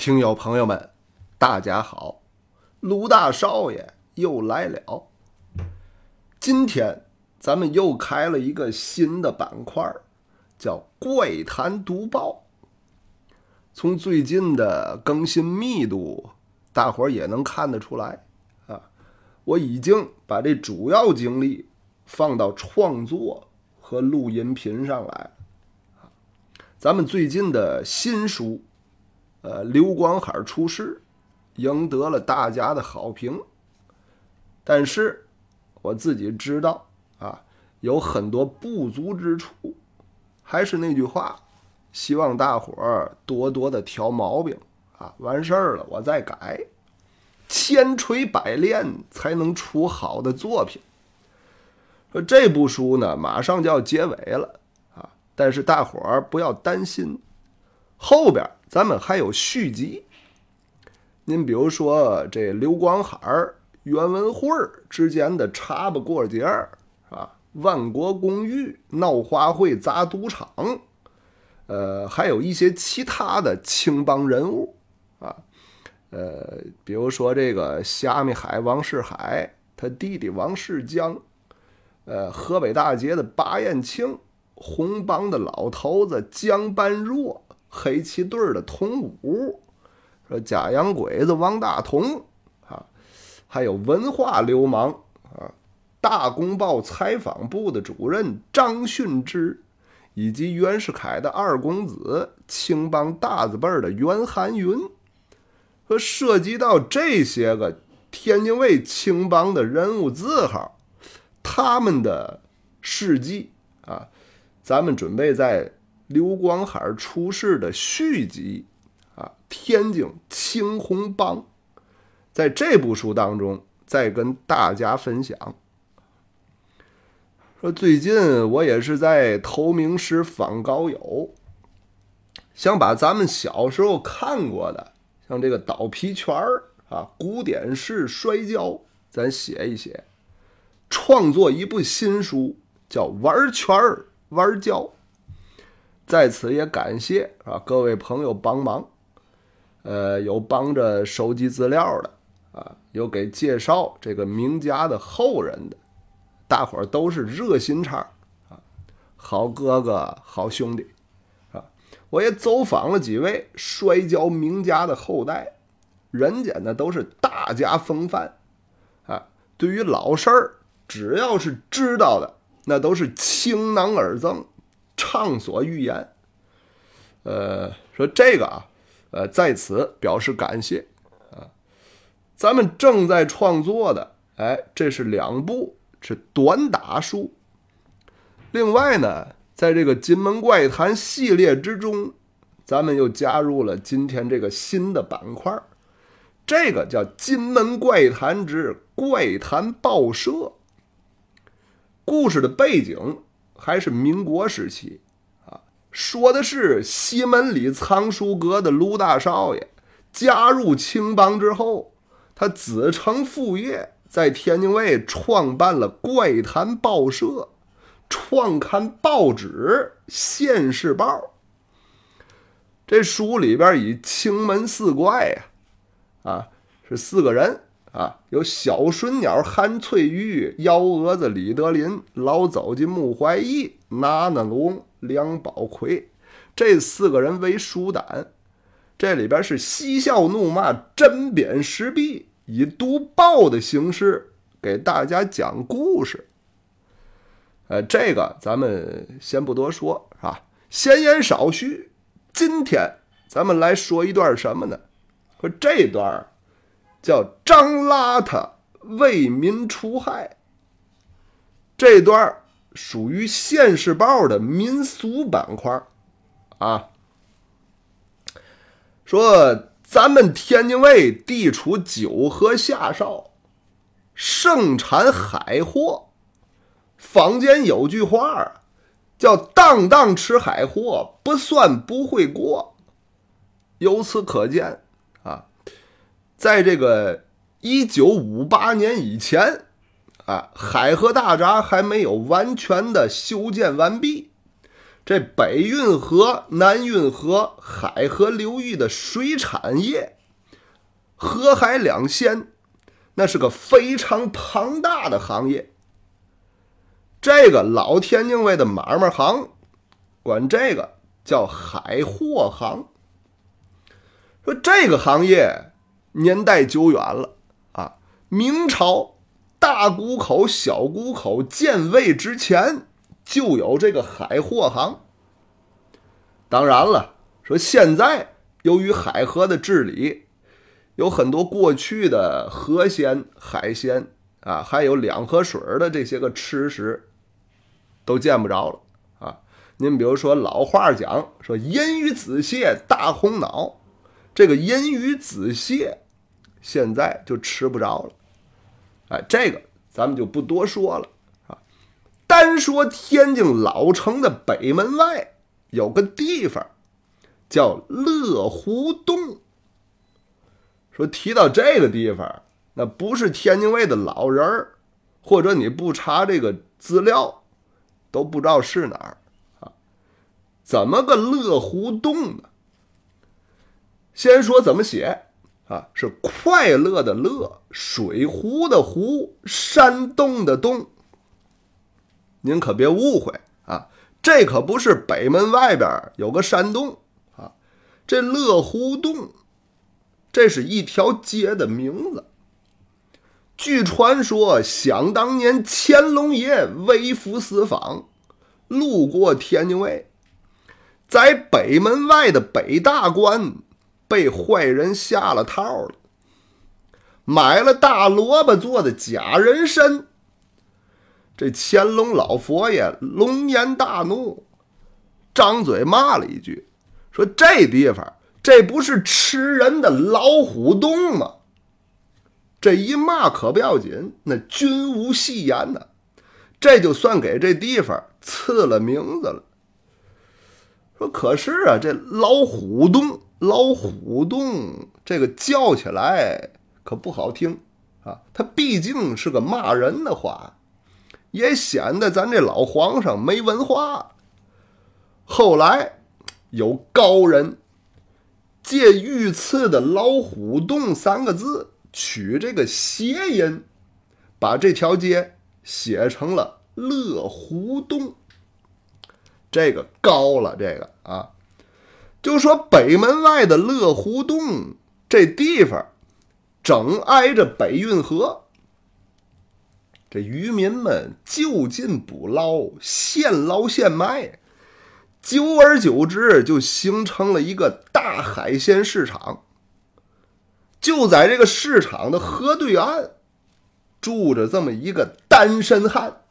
听友朋友们，大家好，卢大少爷又来了。今天咱们又开了一个新的板块，叫“怪谈读报”。从最近的更新密度，大伙儿也能看得出来啊，我已经把这主要精力放到创作和录音频上来啊。咱们最近的新书。呃，刘光海出世，赢得了大家的好评。但是我自己知道啊，有很多不足之处。还是那句话，希望大伙儿多多的挑毛病啊。完事儿了，我再改。千锤百炼才能出好的作品。说这部书呢，马上就要结尾了啊，但是大伙儿不要担心，后边。咱们还有续集，您比如说这刘光海、袁文慧之间的茶不过节儿啊，万国公寓闹花卉砸赌场，呃，还有一些其他的青帮人物啊，呃，比如说这个虾米海王世海，他弟弟王世江，呃，河北大捷的巴彦庆，红帮的老头子江半若。黑旗队的童武，说假洋鬼子王大同啊，还有文化流氓啊，大公报采访部的主任张训之，以及袁世凯的二公子青帮大字辈的袁寒云，说涉及到这些个天津卫青帮的人物字号，他们的事迹啊，咱们准备在。刘光海出事的续集啊，天津青红帮，在这部书当中再跟大家分享。说最近我也是在投名师访高友，想把咱们小时候看过的，像这个倒皮圈儿啊、古典式摔跤，咱写一写，创作一部新书，叫玩圈儿玩跤。在此也感谢啊各位朋友帮忙，呃，有帮着收集资料的啊，有给介绍这个名家的后人的，大伙儿都是热心肠啊，好哥哥好兄弟啊！我也走访了几位摔跤名家的后代，人家呢都是大家风范啊，对于老事儿，只要是知道的，那都是倾囊而赠。畅所欲言，呃，说这个啊，呃，在此表示感谢啊。咱们正在创作的，哎，这是两部是短打书。另外呢，在这个金门怪谈系列之中，咱们又加入了今天这个新的板块，这个叫《金门怪谈之怪谈报社》。故事的背景。还是民国时期，啊，说的是西门里藏书阁的卢大少爷加入青帮之后，他子承父业，在天津卫创办了怪谈报社，创刊报纸《现世报》。这书里边以青门四怪呀，啊，是四个人。啊，有小顺鸟韩翠玉、幺蛾子李德林、老走进穆怀义、拿那龙梁宝奎这四个人为书胆，这里边是嬉笑怒骂、针砭时弊，以读报的形式给大家讲故事。呃，这个咱们先不多说，是吧？闲言少叙，今天咱们来说一段什么呢？说这段。叫张邋遢为民除害，这段属于《现世报》的民俗板块啊。说咱们天津卫地处九河下梢，盛产海货。坊间有句话叫“荡荡吃海货，不算不会过”。由此可见。在这个一九五八年以前，啊，海河大闸还没有完全的修建完毕，这北运河、南运河、海河流域的水产业，河海两线，那是个非常庞大的行业。这个老天津卫的买卖行，管这个叫海货行。说这个行业年代久远了啊，明朝大沽口、小沽口建卫之前。就有这个海货行。当然了，说现在由于海河的治理，有很多过去的河鲜、海鲜啊，还有两河水的这些个吃食，都见不着了啊。您比如说老话讲说“银鱼子蟹大红脑”，这个银鱼子蟹现在就吃不着了。哎，这个咱们就不多说了啊。单说天津老城的北门外有个地方叫乐湖洞。说提到这个地方，那不是天津卫的老人儿，或者你不查这个资料，都不知道是哪儿啊？怎么个乐湖洞呢？先说怎么写啊？是快乐的乐，水湖的湖，山洞的洞。您可别误会啊，这可不是北门外边有个山洞啊，这乐湖洞，这是一条街的名字。据传说，想当年乾隆爷微服私访，路过天津卫，在北门外的北大关被坏人下了套了，买了大萝卜做的假人参。这乾隆老佛爷龙颜大怒，张嘴骂了一句：“说这地方这不是吃人的老虎洞吗？”这一骂可不要紧，那君无戏言呢，这就算给这地方赐了名字了。说可是啊，这老虎洞，老虎洞这个叫起来可不好听啊，它毕竟是个骂人的话。也显得咱这老皇上没文化。后来有高人借御赐的“老虎洞”三个字取这个谐音，把这条街写成了乐湖洞。这个高了，这个啊，就说北门外的乐湖洞这地方，整挨着北运河。这渔民们就近捕捞，现捞现卖，久而久之就形成了一个大海鲜市场。就在这个市场的河对岸，住着这么一个单身汉，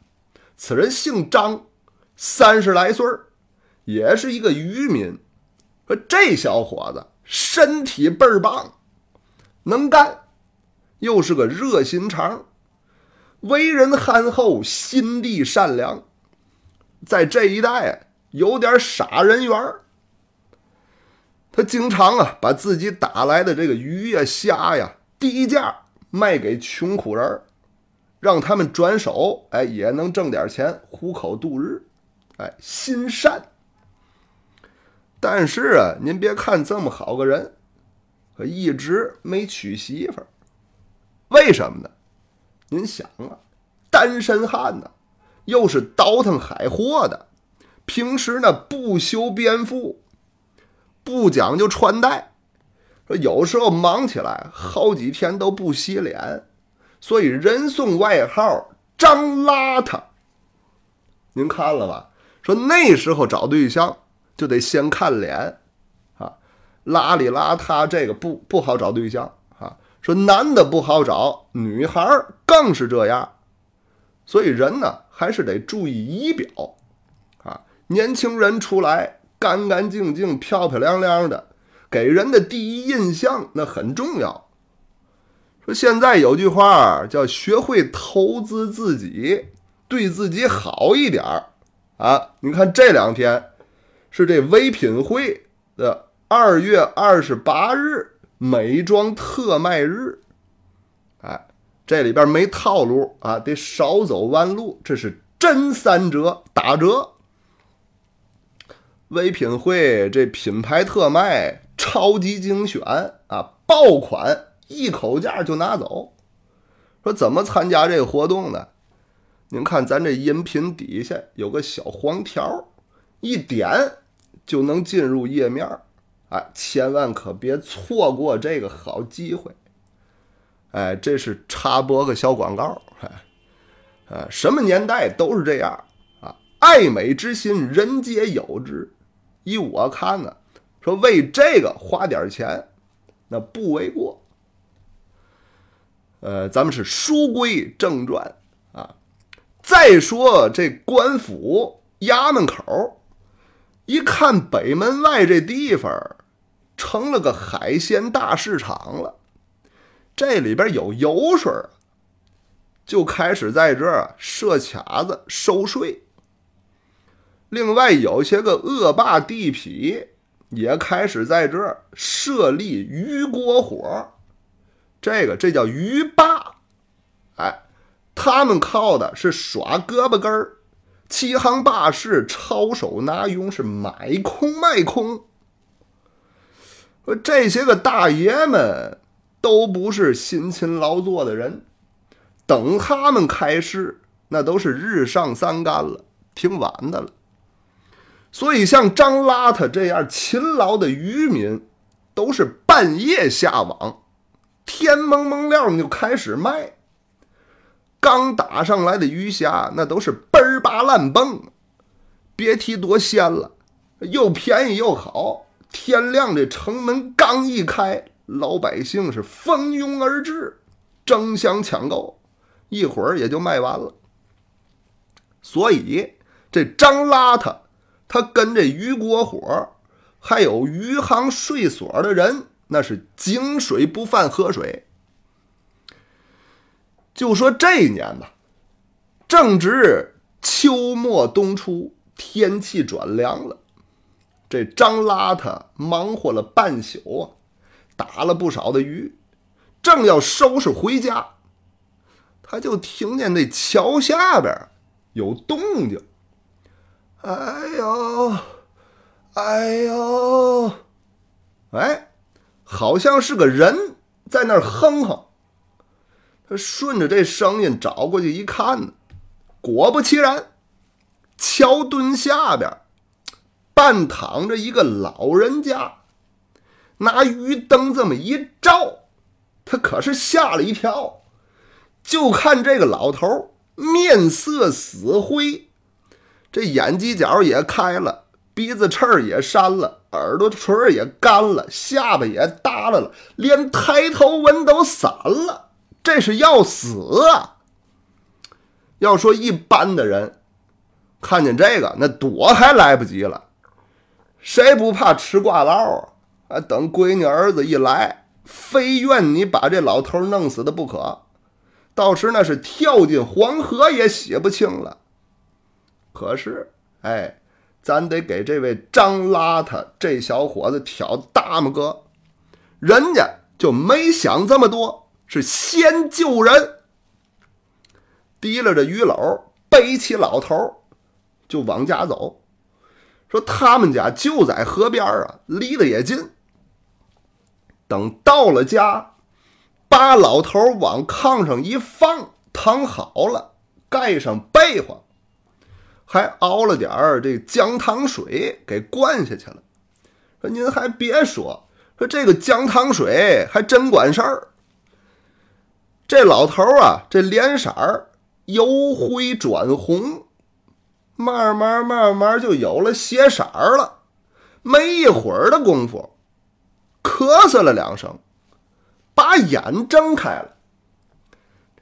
此人姓张，三十来岁也是一个渔民。说这小伙子身体倍儿棒，能干，又是个热心肠。为人憨厚，心地善良，在这一带有点傻人缘他经常啊，把自己打来的这个鱼呀、虾呀低价卖给穷苦人让他们转手，哎，也能挣点钱，糊口度日。哎，心善。但是啊，您别看这么好个人，可一直没娶媳妇儿，为什么呢？您想啊，单身汉呢，又是倒腾海货的，平时呢不修边幅，不讲究穿戴，说有时候忙起来好几天都不洗脸，所以人送外号“张邋遢”。您看了吧？说那时候找对象就得先看脸，啊，邋里邋遢这个不不好找对象啊。说男的不好找，女孩更是这样，所以人呢还是得注意仪表啊。年轻人出来干干净净、漂漂亮亮的，给人的第一印象那很重要。说现在有句话叫“学会投资自己，对自己好一点儿”啊。你看这两天是这唯品会的二月二十八日。美妆特卖日，哎，这里边没套路啊，得少走弯路。这是真三折打折。唯品会这品牌特卖、超级精选啊，爆款一口价就拿走。说怎么参加这个活动呢？您看咱这音频底下有个小黄条，一点就能进入页面哎，千万可别错过这个好机会。哎，这是插播个小广告。哎，呃，什么年代都是这样啊，爱美之心，人皆有之。依我看呢，说为这个花点钱，那不为过。呃，咱们是书归正传啊。再说这官府衙门口，一看北门外这地方成了个海鲜大市场了，这里边有油水，就开始在这儿设卡子收税。另外，有些个恶霸地痞也开始在这儿设立鱼锅火，这个这叫鱼霸，哎，他们靠的是耍胳膊根儿，欺行霸市，抄手拿佣，是买空卖空。这些个大爷们都不是辛勤劳作的人，等他们开市，那都是日上三竿了，挺晚的了。所以，像张邋遢这样勤劳的渔民，都是半夜下网，天蒙蒙亮就开始卖。刚打上来的鱼虾，那都是嘣儿吧烂蹦，别提多鲜了，又便宜又好。天亮，这城门刚一开，老百姓是蜂拥而至，争相抢购，一会儿也就卖完了。所以，这张邋遢。他跟这鱼国火，还有余杭税所的人，那是井水不犯河水。就说这一年吧，正值秋末冬初，天气转凉了。这张邋遢忙活了半宿啊，打了不少的鱼，正要收拾回家，他就听见那桥下边有动静。哎呦，哎呦，哎，好像是个人在那儿哼哼。他顺着这声音找过去一看呢，果不其然，桥墩下边半躺着一个老人家，拿鱼灯这么一照，他可是吓了一跳。就看这个老头面色死灰。这眼犄角也开了，鼻子翅也扇了，耳朵垂也干了，下巴也耷拉了，连抬头纹都散了。这是要死啊！要说一般的人看见这个，那躲还来不及了。谁不怕吃挂捞啊？啊，等闺女儿子一来，非愿你把这老头弄死的不可。到时那是跳进黄河也洗不清了。可是，哎，咱得给这位张邋遢这小伙子挑大拇哥，人家就没想这么多，是先救人。提拉着鱼篓，背起老头，就往家走。说他们家就在河边啊，离得也近。等到了家，把老头往炕上一放，躺好了，盖上被窝。还熬了点儿这姜汤水给灌下去了。说您还别说，说这个姜汤水还真管事儿。这老头啊，这脸色儿由灰转红，慢慢慢慢就有了血色儿了。没一会儿的功夫，咳嗽了两声，把眼睁开了。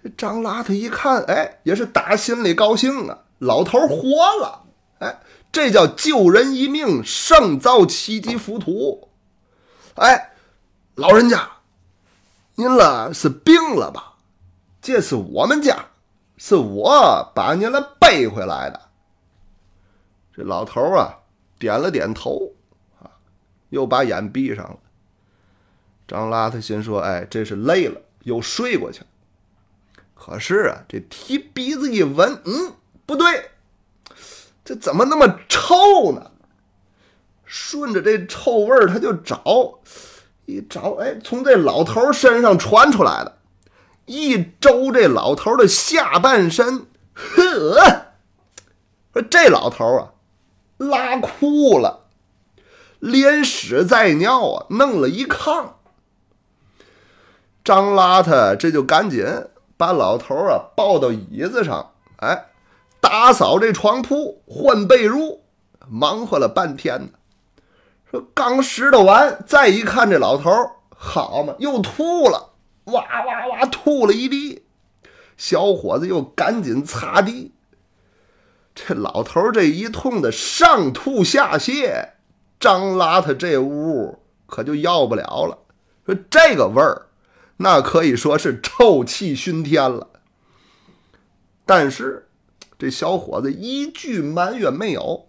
这张邋遢一看，哎，也是打心里高兴啊。老头活了，哎，这叫救人一命胜造七级浮屠。哎，老人家，您了是病了吧？这是我们家，是我把您来背回来的。这老头啊，点了点头，啊，又把眼闭上了。张拉他心说：“哎，这是累了，又睡过去了。可是啊，这提鼻子一闻，嗯。”不对，这怎么那么臭呢？顺着这臭味儿他就找，一找，哎，从这老头身上传出来的，一周这老头的下半身，呵，这老头啊，拉裤了，连屎带尿啊，弄了一炕。张邋遢这就赶紧把老头啊抱到椅子上，哎，打扫这床铺，换被褥，忙活了半天呢。说刚拾掇完，再一看这老头，好嘛，又吐了，哇哇哇吐了一地。小伙子又赶紧擦地。这老头这一通的上吐下泻，张拉他这屋可就要不了了。说这个味儿。那可以说是臭气熏天了，但是这小伙子一句埋怨没有。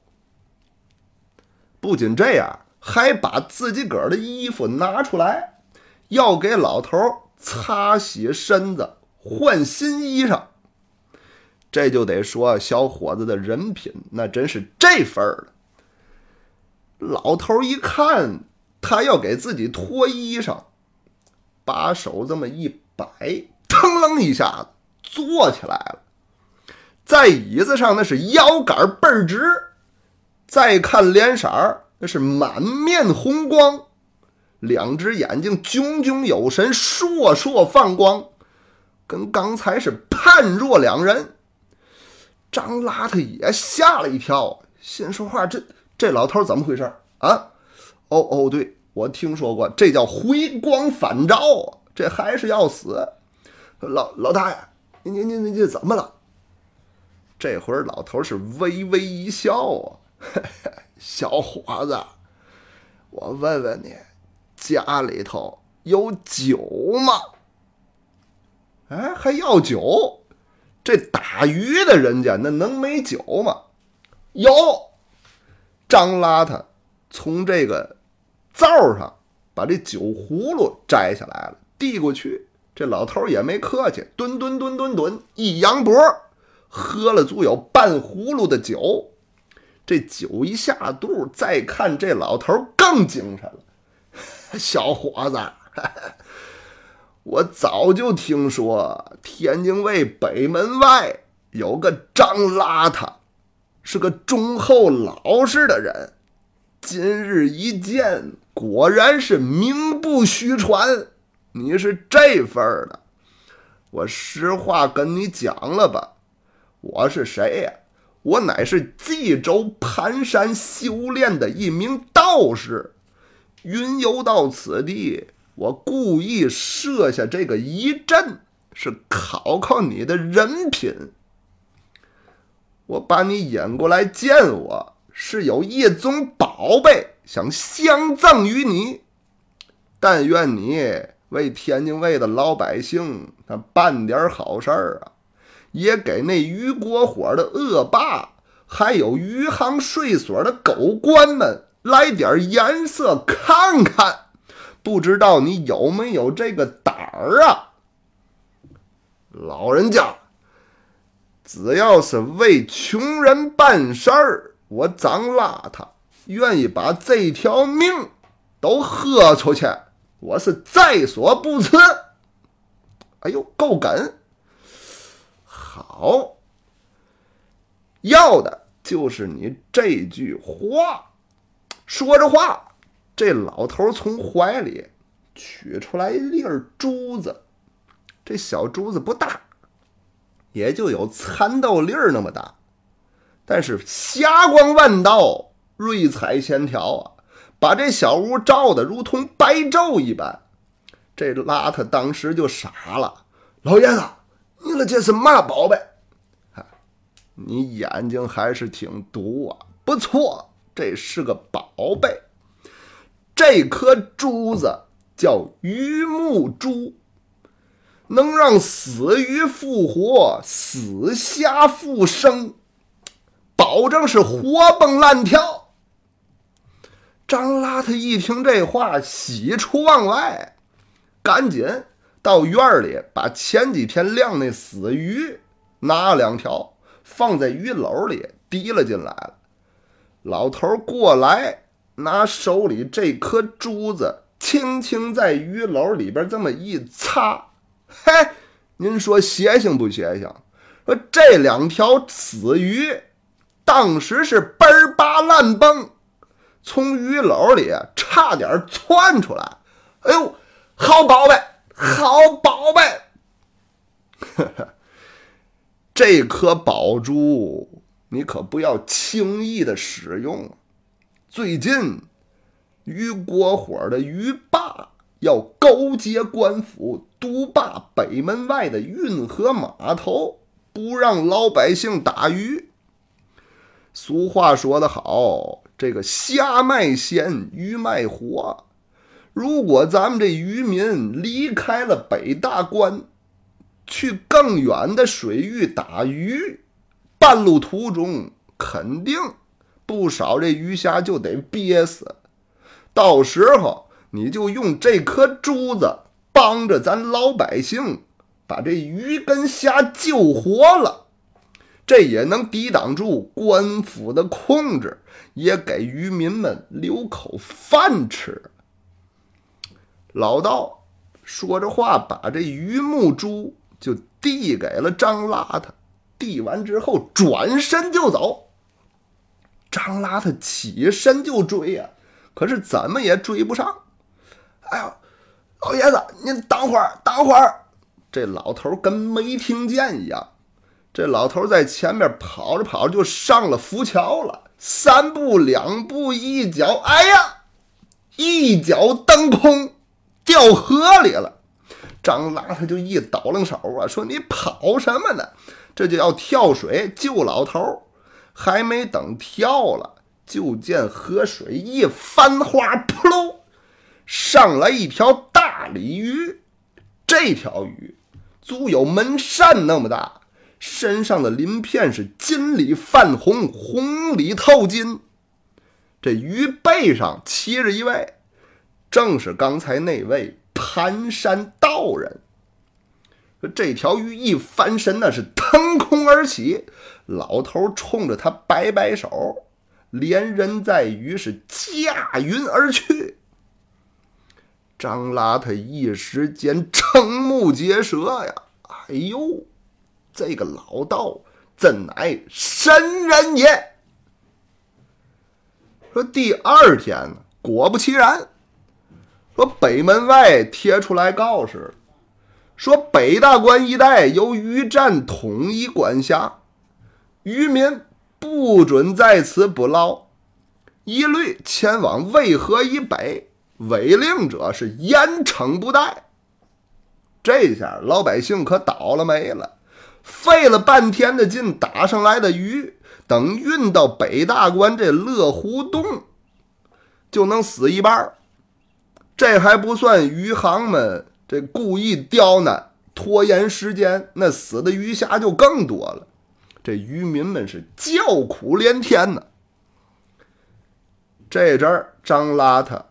不仅这样，还把自己个儿的衣服拿出来，要给老头擦洗身子、换新衣裳。这就得说小伙子的人品，那真是这份儿了。老头一看，他要给自己脱衣裳。把手这么一摆，腾楞一下子坐起来了，在椅子上那是腰杆倍儿直，再看脸色儿那是满面红光，两只眼睛炯炯有神，烁烁放光，跟刚才是判若两人。张邋遢也吓了一跳，心说话：这这老头怎么回事啊？哦哦，对。我听说过，这叫回光返照！这还是要死。老老大爷，您您您您这怎么了？这会儿老头是微微一笑啊，嘿嘿小伙子，我问问你，家里头有酒吗？哎，还要酒？这打鱼的人家那能没酒吗？有。张邋遢从这个。灶上把这酒葫芦摘下来了，递过去。这老头也没客气，蹲蹲蹲蹲蹲，一扬脖，喝了足有半葫芦的酒。这酒一下肚，再看这老头更精神了。小伙子，我早就听说天津卫北门外有个张邋遢，是个忠厚老实的人。今日一见。果然是名不虚传，你是这份儿的。我实话跟你讲了吧，我是谁呀？我乃是冀州盘山修炼的一名道士，云游到此地，我故意设下这个一阵，是考考你的人品。我把你引过来见我，是有一宗宝贝。想相赠于你，但愿你为天津卫的老百姓他办点好事儿啊，也给那余国火的恶霸，还有余杭税所的狗官们来点颜色看看。不知道你有没有这个胆儿啊？老人家，只要是为穷人办事儿，我张邋遢。愿意把这条命都喝出去，我是在所不辞。哎呦，够梗！好，要的就是你这句话。说着话，这老头从怀里取出来一粒珠子，这小珠子不大，也就有蚕豆粒儿那么大，但是霞光万道。瑞彩千条啊，把这小屋照得如同白昼一般。这邋遢当时就傻了：“老爷子，你了这是嘛宝贝？”你眼睛还是挺毒啊！不错，这是个宝贝。这颗珠子叫鱼目珠，能让死鱼复活，死虾复生，保证是活蹦乱跳。张邋遢一听这话，喜出望外，赶紧到院里把前几天晾那死鱼拿两条，放在鱼篓里提了进来了。老头过来拿手里这颗珠子，轻轻在鱼篓里边这么一擦，嘿，您说邪性不邪性？说这两条死鱼，当时是嘣儿吧乱蹦，从鱼篓里差点窜出来。哎呦，好宝贝，好宝贝！呵呵，这颗宝珠你可不要轻易的使用。最近，于国火的于霸要勾结官府，独霸北门外的运河码头，不让老百姓打鱼。俗话说得好，这个虾卖鲜，鱼卖活。如果咱们这渔民离开了北大关，去更远的水域打鱼，半路途中肯定。不少这鱼虾就得憋死，到时候你就用这颗珠子帮着咱老百姓把这鱼跟虾救活了，这也能抵挡住官府的控制，也给渔民们留口饭吃。老道说着话，把这鱼目珠就递给了张邋遢，递完之后转身就走。张拉他起身就追呀，可是怎么也追不上。哎呦，老爷子，您等会儿，等会儿！这老头跟没听见一样。这老头在前面跑着跑着就上了浮桥了，三步两步一脚，哎呀，一脚蹬空，掉河里了。张拉他就一倒楞手啊，说：“你跑什么呢？这就要跳水救老头。”还没等跳了，就见河水一翻花，扑噜，上来一条大鲤鱼。这条鱼足有门扇那么大，身上的鳞片是金里泛红，红里透金。这鱼背上骑着一位，正是刚才那位盘山道人说。这条鱼一翻身，那是腾空而起。老头冲着他摆摆手，连人带鱼是驾云而去。张拉他一时间瞠目结舌呀！哎呦，这个老道怎乃神人也？说第二天，果不其然，说北门外贴出来告示。说北大关一带由渔站统一管辖，渔民不准在此捕捞，一律前往渭河以北，违令者是严惩不贷。这下老百姓可倒了霉了，费了半天的劲打上来的鱼，等运到北大关这乐湖洞，就能死一半这还不算渔行们。这故意刁难、拖延时间，那死的鱼虾就更多了。这渔民们是叫苦连天呐。这阵儿，张邋遢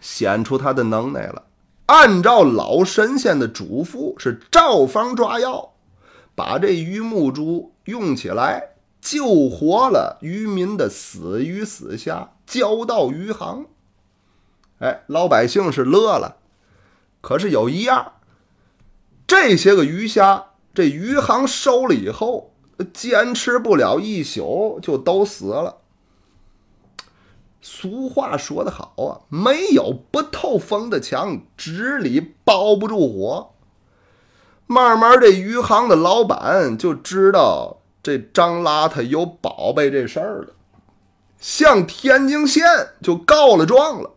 显出他的能耐了，按照老神仙的嘱咐，是照方抓药，把这鱼目珠用起来，救活了渔民的死鱼死虾，交到渔行。哎，老百姓是乐了。可是有一样，这些个鱼虾，这余杭收了以后，坚持不了一宿就都死了。俗话说得好啊，没有不透风的墙，纸里包不住火。慢慢，这余杭的老板就知道这张邋遢有宝贝这事儿了，向天津县就告了状了。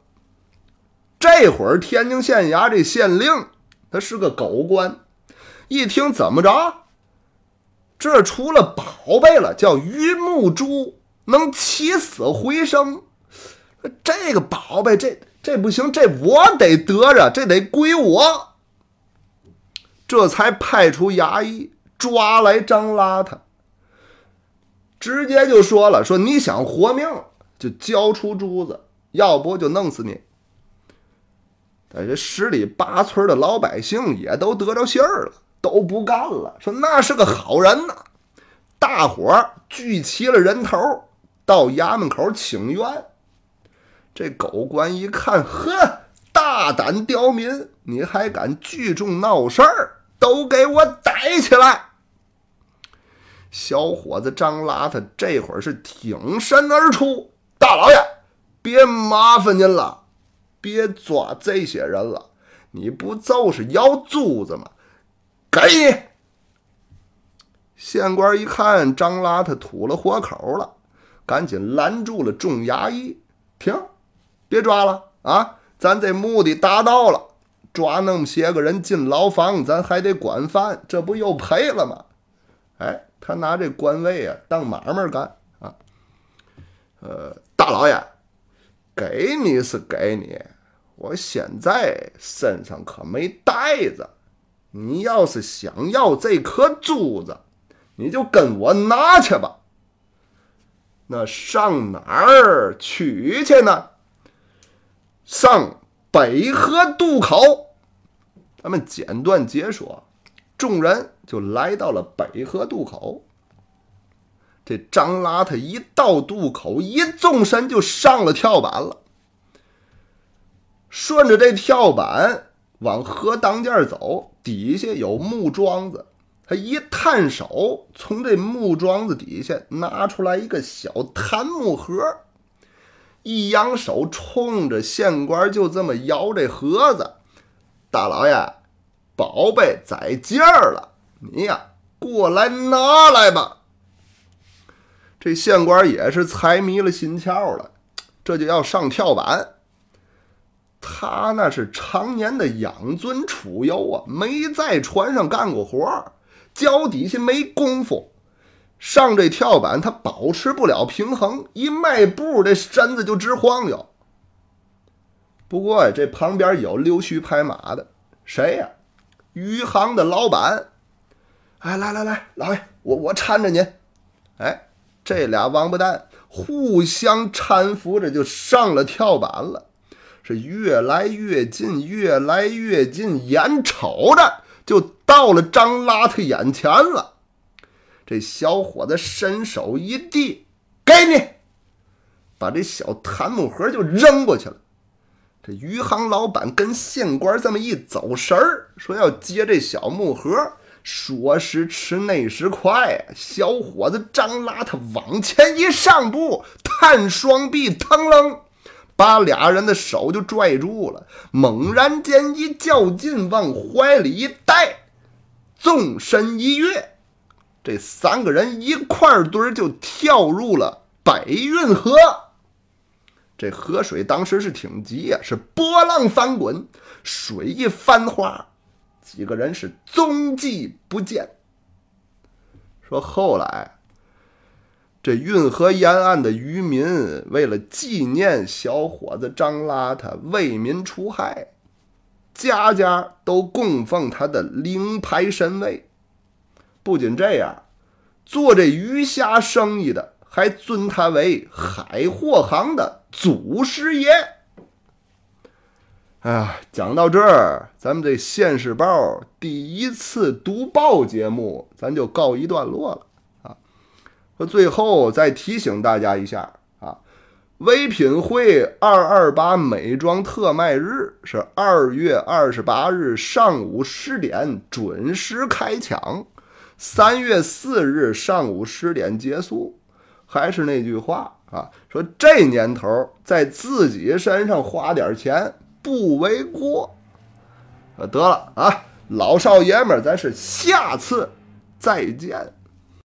这会儿天津县衙这县令，他是个狗官，一听怎么着，这出了宝贝了，叫榆木珠，能起死回生。这个宝贝，这这不行，这我得得着，这得归我。这才派出衙役抓来张邋遢，直接就说了：说你想活命，就交出珠子，要不就弄死你。哎，这十里八村的老百姓也都得着信儿了，都不干了，说那是个好人呐。大伙儿聚齐了人头，到衙门口请愿。这狗官一看，呵，大胆刁民，你还敢聚众闹事儿？都给我逮起来！小伙子张邋遢这会儿是挺身而出，大老爷，别麻烦您了，别抓这些人了，你不就是要珠子吗？给你！县官一看张邋遢吐了活口了，赶紧拦住了众衙役，停，别抓了啊！咱这目的达到了。抓那么些个人进牢房，咱还得管饭，这不又赔了吗？哎，他拿这官位啊当买卖干啊。呃，大老爷，给你是给你，我现在身上可没袋子。你要是想要这颗珠子，你就跟我拿去吧。那上哪儿取去呢？上。北河渡口，咱们简短解说，众人就来到了北河渡口。这张邋遢一到渡口，一纵身就上了跳板了，顺着这跳板往河当间走，底下有木桩子，他一探手，从这木桩子底下拿出来一个小檀木盒。一扬手，冲着县官就这么摇这盒子。大老爷，宝贝在这儿了，你呀过来拿来吧。这县官也是财迷了心窍了，这就要上跳板。他那是常年的养尊处优啊，没在船上干过活儿脚底下没功夫。上这跳板，他保持不了平衡，一迈步，这身子就直晃悠。不过，这旁边有溜须拍马的，谁呀？余杭的老板。哎，来来来，老爷，我我搀着您。哎，这俩王八蛋互相搀扶着就上了跳板了，是越来越近，越来越近，眼瞅着就到了张邋遢眼前了。这小伙子伸手一递，给你，把这小檀木盒就扔过去了。这余杭老板跟县官这么一走神儿，说要接这小木盒，说时迟，那时快，小伙子张邋遢往前一上步，探双臂，腾楞，把俩人的手就拽住了，猛然间一较劲，往怀里一带，纵身一跃。这三个人一块堆就跳入了北运河，这河水当时是挺急呀，是波浪翻滚，水一翻花，几个人是踪迹不见。说后来，这运河沿岸的渔民为了纪念小伙子张邋遢为民除害，家家都供奉他的灵牌神位。不仅这样，做这鱼虾生意的还尊他为海货行的祖师爷。哎呀，讲到这儿，咱们这《现世报》第一次读报节目，咱就告一段落了最后再提醒大家一下啊，唯品会二二八美妆特卖日是二月二十八日上午十点准时开抢。三月四日上午十点结束，还是那句话啊，说这年头在自己身上花点钱不为过。得了啊，老少爷们，咱是下次再见。